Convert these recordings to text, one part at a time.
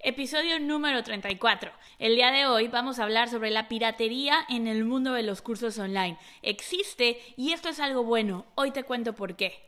Episodio número 34. El día de hoy vamos a hablar sobre la piratería en el mundo de los cursos online. Existe y esto es algo bueno. Hoy te cuento por qué.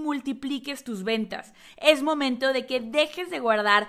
multipliques tus ventas. Es momento de que dejes de guardar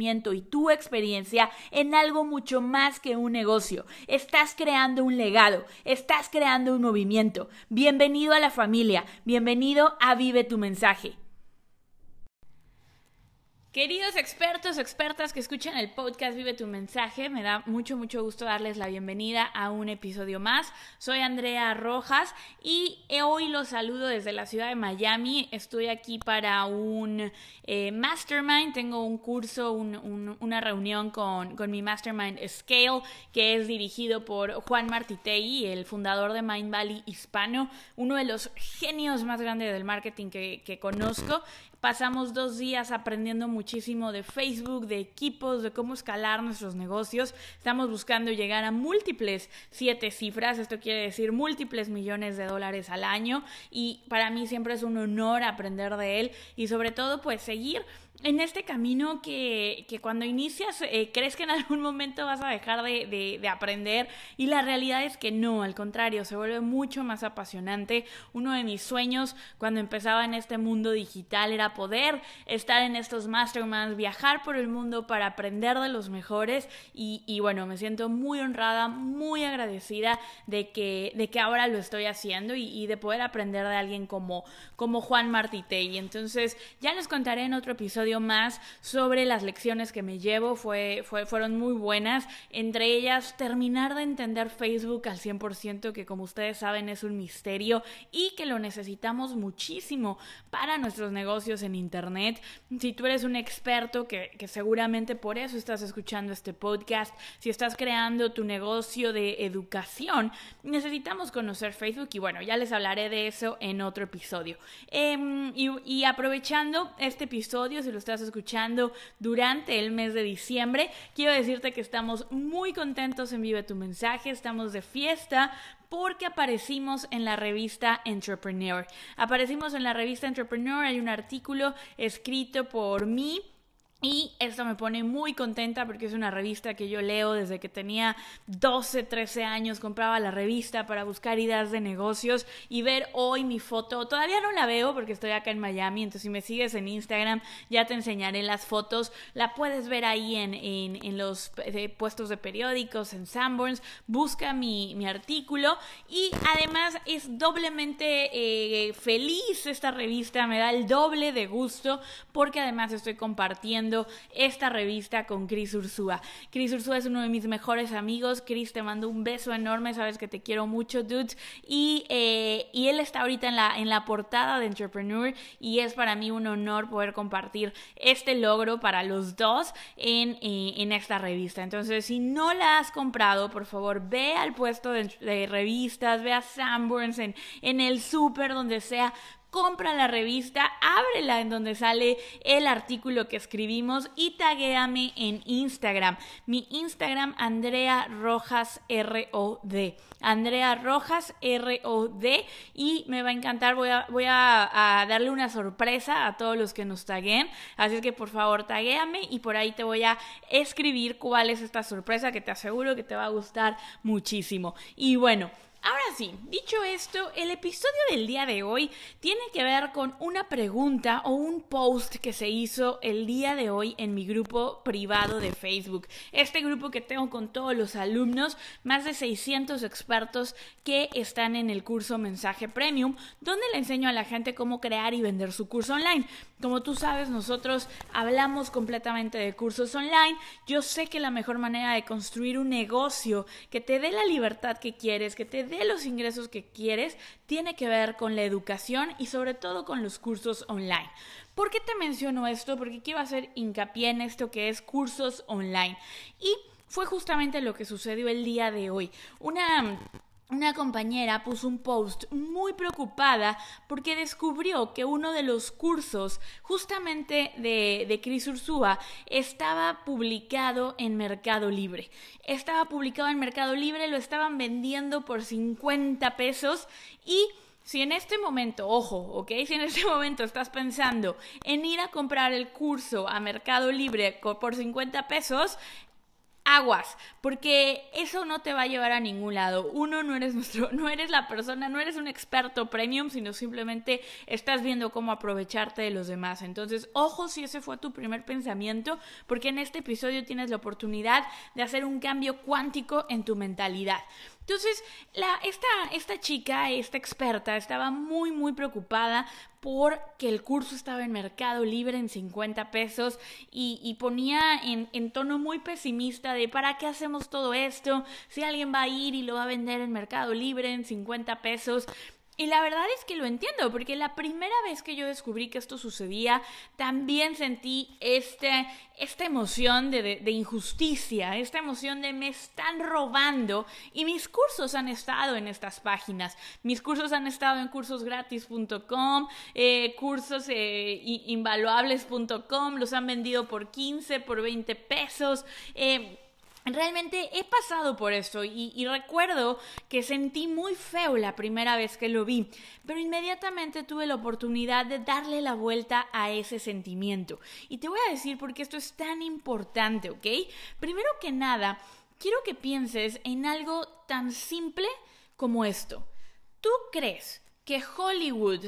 y tu experiencia en algo mucho más que un negocio. Estás creando un legado, estás creando un movimiento. Bienvenido a la familia, bienvenido a Vive tu mensaje. Queridos expertos, expertas que escuchan el podcast Vive tu mensaje, me da mucho, mucho gusto darles la bienvenida a un episodio más. Soy Andrea Rojas y hoy los saludo desde la ciudad de Miami. Estoy aquí para un eh, mastermind, tengo un curso, una reunión con, con, mi mastermind Scale, que es dirigido por Juan Martitei, el fundador de Mind Valley Hispano, uno de los genios más grandes del marketing que, que conozco. Pasamos dos días aprendiendo muchísimo de Facebook, de equipos, de cómo escalar nuestros negocios. Estamos buscando llegar a múltiples siete cifras, esto quiere decir múltiples millones de dólares al año y para mí siempre es un honor aprender de él y sobre todo pues seguir en este camino que, que cuando inicias eh, crees que en algún momento vas a dejar de, de, aprender y la realidad es que no, al contrario, se vuelve mucho más apasionante. Uno de mis sueños cuando empezaba en este mundo digital era poder estar en estos masterminds, viajar por el mundo para aprender de los mejores y, y bueno, me siento muy honrada, muy agradecida de que, de que ahora lo estoy haciendo y, y de poder aprender de alguien como, como Juan Martitei. Entonces ya les contaré en otro episodio más sobre las lecciones que me llevo, fue, fue, fueron muy buenas, entre ellas terminar de entender Facebook al 100%, que como ustedes saben es un misterio y que lo necesitamos muchísimo para nuestros negocios en Internet. Si tú eres un experto, que, seguramente por eso estás escuchando este podcast, si estás creando tu negocio de educación, necesitamos conocer Facebook y bueno, ya les hablaré de eso en otro episodio. Em, y, y aprovechando este episodio, si lo estás escuchando durante el mes de diciembre. Quiero decirte que estamos muy contentos en Vive tu Mensaje, estamos de fiesta porque aparecimos en la revista Entrepreneur. Aparecimos en la revista Entrepreneur, hay un artículo escrito por mí y esto me pone muy contenta porque es una revista que yo leo desde que tenía 12, 13 años. Compraba la revista para buscar ideas de negocios y ver hoy mi foto. Todavía no la veo porque estoy acá en Miami. Entonces, si me sigues en Instagram, ya te enseñaré las fotos. La puedes ver ahí en, en, los eh, puestos de periódicos, en Sanborns. Busca mi, mi artículo. Y además es doblemente eh, feliz esta revista. Me da el doble de gusto porque además estoy compartiendo esta revista con Chris Ursúa. Chris Ursúa es uno de mis mejores amigos. Chris, te mando un beso enorme, sabes que te quiero mucho, dude. Y, eh, y él está ahorita en la, en la portada de Entrepreneur y es para mí un honor poder compartir este logro para los dos en, eh, en esta revista. Entonces, si no la has comprado, por favor, ve al puesto de, revistas, ve a Sanborns en, en el súper, donde sea compra la revista, ábrela en donde sale el artículo que escribimos y taguéame en Instagram. Mi Instagram, Andrea Rojas R-O-D. Andrea Rojas R-O-D. Y me va a encantar, voy a, voy a, darle una sorpresa a todos los que nos taguen. Así es que por favor taguéame y por ahí te voy a escribir cuál es esta sorpresa que te aseguro que te va a gustar muchísimo. Y bueno, Ahora sí, dicho esto, el episodio del día de hoy tiene que ver con una pregunta o un post que se hizo el día de hoy en mi grupo privado de Facebook. Este grupo que tengo con todos los alumnos, más de 600 expertos que están en el curso Mensaje Premium, donde le enseño a la gente cómo crear y vender su curso online. Como tú sabes, nosotros hablamos completamente de cursos online. Yo sé que la mejor manera de construir un negocio que te dé la libertad que quieres, que te dé los ingresos que quieres, tiene que ver con la educación y sobre todo con los cursos online. ¿Por qué te menciono esto? Porque quiero hacer hincapié en esto que es cursos online. Y fue justamente lo que sucedió el día de hoy. Una una compañera puso un post muy preocupada porque descubrió que uno de los cursos justamente de, de Cris Ursúa estaba publicado en Mercado Libre. Estaba publicado en Mercado Libre, lo estaban vendiendo por 50 pesos y si en este momento, ojo, ¿ok? Si en este momento estás pensando en ir a comprar el curso a Mercado Libre por 50 pesos, aguas, porque eso no te va a llevar a ningún lado. Uno, no eres nuestro, no eres la persona, no eres un experto premium, sino simplemente estás viendo cómo aprovecharte de los demás. Entonces, ojo si ese fue tu primer pensamiento, porque en este episodio tienes la oportunidad de hacer un cambio cuántico en tu mentalidad. Entonces, la, esta, esta chica, esta experta, estaba muy, muy preocupada porque el curso estaba en Mercado Libre en 50 pesos y, ponía en, en, tono muy pesimista de ¿para qué hacemos todo esto? Si alguien va a ir y lo va a vender en Mercado Libre en 50 pesos. Y la verdad es que lo entiendo, porque la primera vez que yo descubrí que esto sucedía, también sentí este, esta emoción de, de, injusticia, esta emoción de me están robando. Y mis cursos han estado en estas páginas. Mis cursos han estado en cursosgratis.com, eh, cursos eh, los han vendido por 15, por 20 pesos. Eh, Realmente he pasado por esto y, recuerdo que sentí muy feo la primera vez que lo vi, pero inmediatamente tuve la oportunidad de darle la vuelta a ese sentimiento. Y te voy a decir por qué esto es tan importante, ¿ok? Primero que nada, quiero que pienses en algo tan simple como esto. ¿Tú crees que Hollywood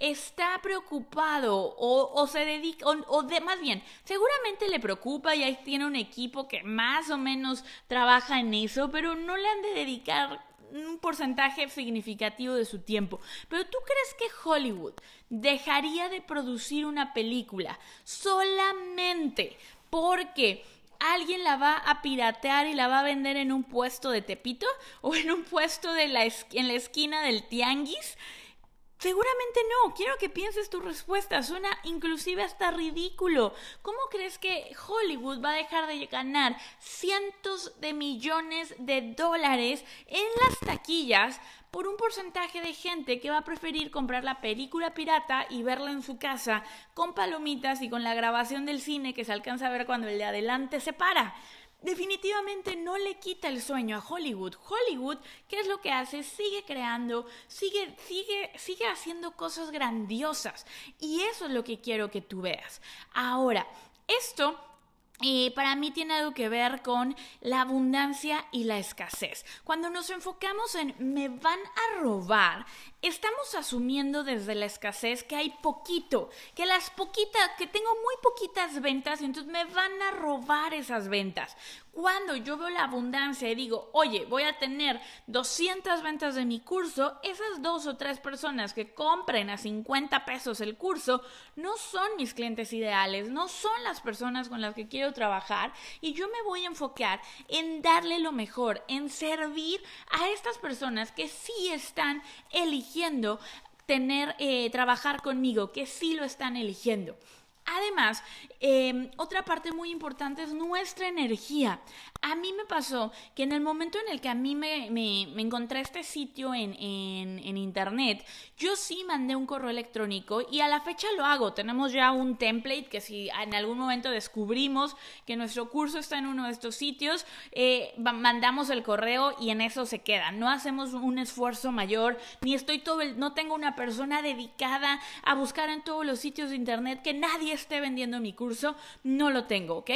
está preocupado o, se dedica, o, de, más bien, seguramente le preocupa y ahí tiene un equipo que más o menos trabaja en eso, pero no le han de dedicar un porcentaje significativo de su tiempo. Pero tú crees que Hollywood dejaría de producir una película solamente porque alguien la va a piratear y la va a vender en un puesto de Tepito o en un puesto de la en la esquina del Tianguis? Seguramente no. Quiero que pienses tu respuesta. Suena inclusive hasta ridículo. ¿Cómo crees que Hollywood va a dejar de ganar cientos de millones de dólares en las taquillas por un porcentaje de gente que va a preferir comprar la película pirata y verla en su casa con palomitas y con la grabación del cine que se alcanza a ver cuando el de adelante se para? Definitivamente no le quita el sueño a Hollywood. Hollywood, ¿qué es lo que hace? Sigue creando, sigue, sigue, sigue haciendo cosas grandiosas. Y eso es lo que quiero que tú veas. Ahora, esto y para mí tiene algo que ver con la abundancia y la escasez. Cuando nos enfocamos en me van a robar, estamos asumiendo desde la escasez que hay poquito, que las poquitas, que tengo muy poquitas ventas entonces me van a robar esas ventas. Cuando yo veo la abundancia y digo, oye, voy a tener 200 ventas de mi curso, esas dos o tres personas que compren a 50 pesos el curso no son mis clientes ideales, no son las personas con las que quiero trabajar y yo me voy a enfocar en darle lo mejor, en servir a estas personas que sí están eligiendo tener, eh, trabajar conmigo, que sí lo están eligiendo. Además, em, otra parte muy importante es nuestra energía. A mí me pasó que en el momento en el que a mí me, me, encontré este sitio en, en, internet, yo sí mandé un correo electrónico y a la fecha lo hago. Tenemos ya un template que si en algún momento descubrimos que nuestro curso está en uno de estos sitios, eh, mandamos el correo y en eso se queda. No hacemos un esfuerzo mayor, ni estoy todo el, no tengo una persona dedicada a buscar en todos los sitios de internet que nadie esté vendiendo mi curso, no lo tengo, ¿ok?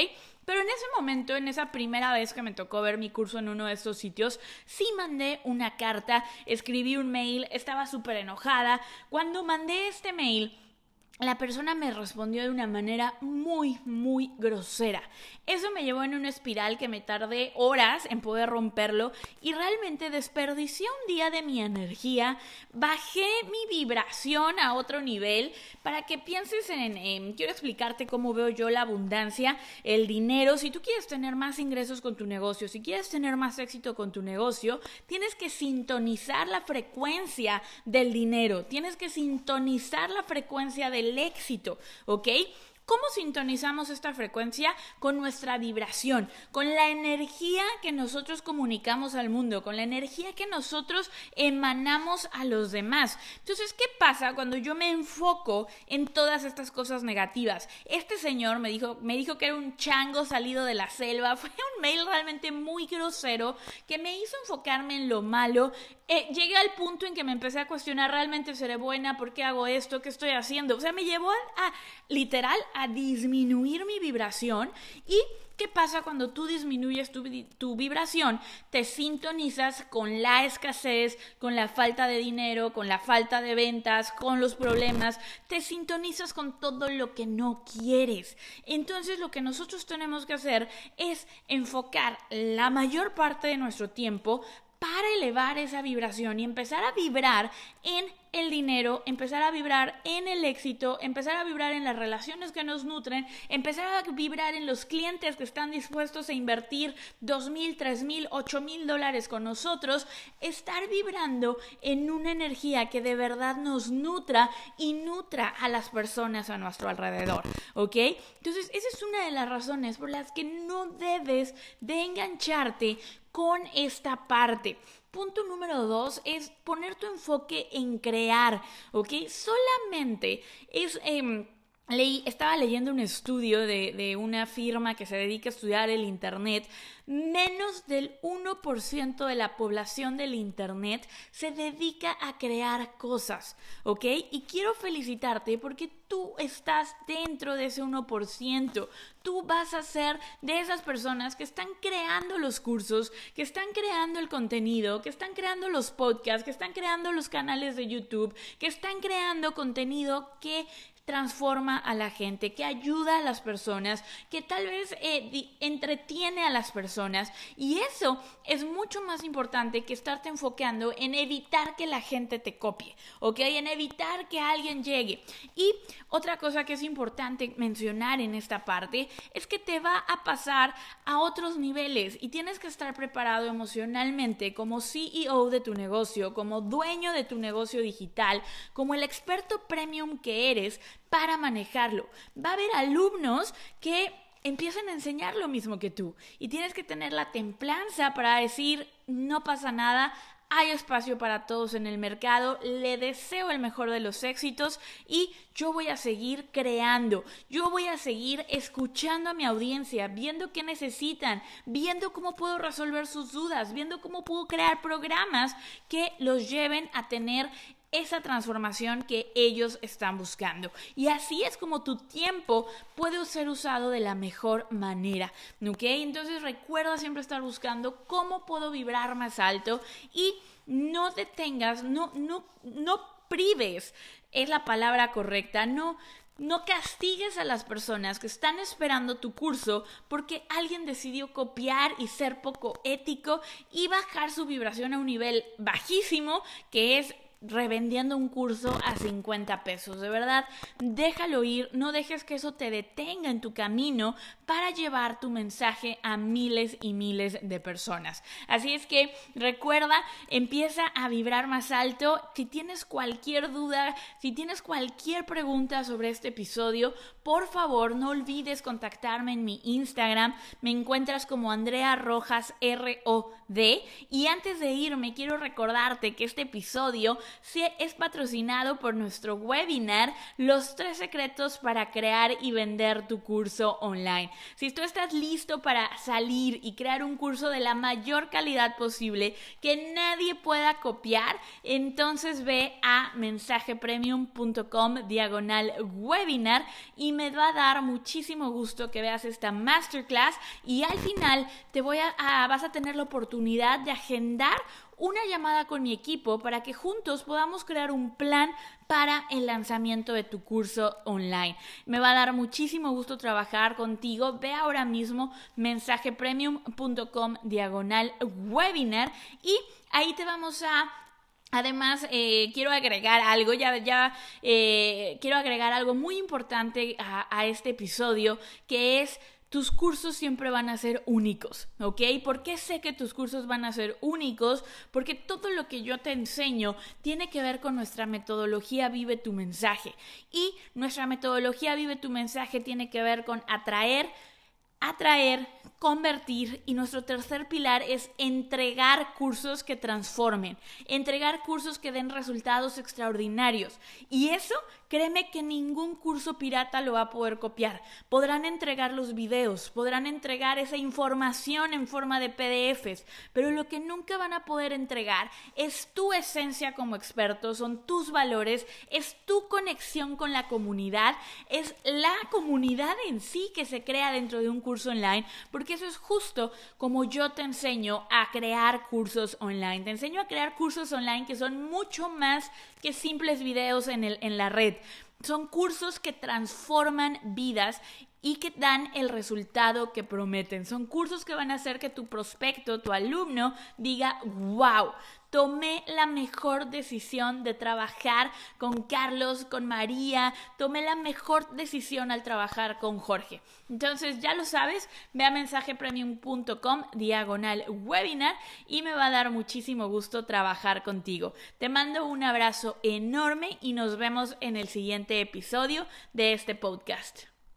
Pero en ese momento, en esa primera vez que me tocó ver mi curso en uno de estos sitios, sí mandé una carta, escribí un mail, estaba súper enojada. Cuando mandé este mail, la persona me respondió de una manera muy, muy grosera. Eso me llevó en una espiral que me tardé horas en poder romperlo y realmente desperdicié un día de mi energía, bajé mi vibración a otro nivel para que pienses en, quiero explicarte cómo veo yo la abundancia, el dinero. Si tú quieres tener más ingresos con tu negocio, si quieres tener más éxito con tu negocio, tienes que sintonizar la frecuencia del dinero, tienes que sintonizar la frecuencia del el éxito, ¿ok? ¿Cómo sintonizamos esta frecuencia? Con nuestra vibración, con la energía que nosotros comunicamos al mundo, con la energía que nosotros emanamos a los demás. Entonces, ¿qué pasa cuando yo me enfoco en todas estas cosas negativas? Este señor me dijo, me dijo que era un chango salido de la selva. Fue un mail realmente muy grosero que me hizo enfocarme en lo malo. Eh, llegué al punto en que me empecé a cuestionar, ¿realmente seré buena? ¿Por qué hago esto? ¿Qué estoy haciendo? O sea, me llevó a literal a disminuir mi vibración y ¿Qué pasa cuando tú disminuyes tu, tu, vibración? Te sintonizas con la escasez, con la falta de dinero, con la falta de ventas, con los problemas. Te sintonizas con todo lo que no quieres. Entonces lo que nosotros tenemos que hacer es enfocar la mayor parte de nuestro tiempo para elevar esa vibración y empezar a vibrar en el dinero, empezar a vibrar en el éxito, empezar a vibrar en las relaciones que nos nutren, empezar a vibrar en los clientes que están dispuestos a invertir dos mil, tres mil, ocho mil dólares con nosotros, estar vibrando en una energía que de verdad nos nutra y nutra a las personas a nuestro alrededor, ¿ok? Entonces, esa es una de las razones por las que no debes de engancharte con esta parte. Punto número dos es poner tu enfoque en crear, ¿ok? Solamente es... Em, leí, estaba leyendo un estudio de, de, una firma que se dedica a estudiar el Internet menos del 1% de la población del Internet se dedica a crear cosas, ¿ok? Y quiero felicitarte porque tú estás dentro de ese 1%. Tú vas a ser de esas personas que están creando los cursos, que están creando el contenido, que están creando los podcasts, que están creando los canales de YouTube, que están creando contenido que transforma a la gente, que ayuda a las personas, que tal vez eh, entretiene a las personas. Y eso es mucho más importante que estarte enfocando en evitar que la gente te copie, ¿ok? En evitar que alguien llegue. Y otra cosa que es importante mencionar en esta parte es que te va a pasar a otros niveles y tienes que estar preparado emocionalmente como CEO de tu negocio, como dueño de tu negocio digital, como el experto premium que eres para manejarlo. Va a haber alumnos que empiezan a enseñar lo mismo que tú y tienes que tener la templanza para decir no pasa nada, hay espacio para todos en el mercado, le deseo el mejor de los éxitos y yo voy a seguir creando, yo voy a seguir escuchando a mi audiencia, viendo qué necesitan, viendo cómo puedo resolver sus dudas, viendo cómo puedo crear programas que los lleven a tener esa transformación que ellos están buscando. Y así es como tu tiempo puede ser usado de la mejor manera. ¿Ok? Entonces recuerda siempre estar buscando cómo puedo vibrar más alto y no detengas, no, no, no prives, es la palabra correcta, no, no castigues a las personas que están esperando tu curso porque alguien decidió copiar y ser poco ético y bajar su vibración a un nivel bajísimo que es revendiendo un curso a 50 pesos. De verdad, déjalo ir, no dejes que eso te detenga en tu camino para llevar tu mensaje a miles y miles de personas. Así es que recuerda, empieza a vibrar más alto. Si tienes cualquier duda, si tienes cualquier pregunta sobre este episodio, por favor no olvides contactarme en mi Instagram. Me encuentras como Andrea Rojas ROD. Y antes de irme, quiero recordarte que este episodio es patrocinado por nuestro webinar Los tres secretos para crear y vender tu curso online. Si tú estás listo para salir y crear un curso de la mayor calidad posible que nadie pueda copiar, entonces ve a mensajepremium.com diagonal webinar y me va a dar muchísimo gusto que veas esta masterclass y al final te voy a, vas a tener la oportunidad de agendar una llamada con mi equipo para que juntos podamos crear un plan para el lanzamiento de tu curso online. Me va a dar muchísimo gusto trabajar contigo. Ve ahora mismo mensajepremium.com diagonal webinar y ahí te vamos a Además, eh, quiero agregar algo, ya, ya eh, quiero agregar algo muy importante a, a este episodio, que es tus cursos siempre van a ser únicos, ¿ok? ¿Por qué sé que tus cursos van a ser únicos? Porque todo lo que yo te enseño tiene que ver con nuestra metodología Vive tu mensaje. Y nuestra metodología Vive tu mensaje tiene que ver con atraer atraer, convertir y nuestro tercer pilar es entregar cursos que transformen, entregar cursos que den resultados extraordinarios. Y eso Créeme que ningún curso pirata lo va a poder copiar. Podrán entregar los videos, podrán entregar esa información en forma de PDFs, pero lo que nunca van a poder entregar es tu esencia como experto, son tus valores, es tu conexión con la comunidad, es la comunidad en sí que se crea dentro de un curso online, porque eso es justo como yo te enseño a crear cursos online. Te enseño a crear cursos online que son mucho más que simples videos en, el, en la red. Son cursos que transforman vidas y que dan el resultado que prometen. Son cursos que van a hacer que tu prospecto, tu alumno, diga, wow, tomé la mejor decisión de trabajar con Carlos, con María, tomé la mejor decisión al trabajar con Jorge. Entonces, ya lo sabes, ve a mensajepremium.com diagonal webinar y me va a dar muchísimo gusto trabajar contigo. Te mando un abrazo enorme y nos vemos en el siguiente episodio de este podcast.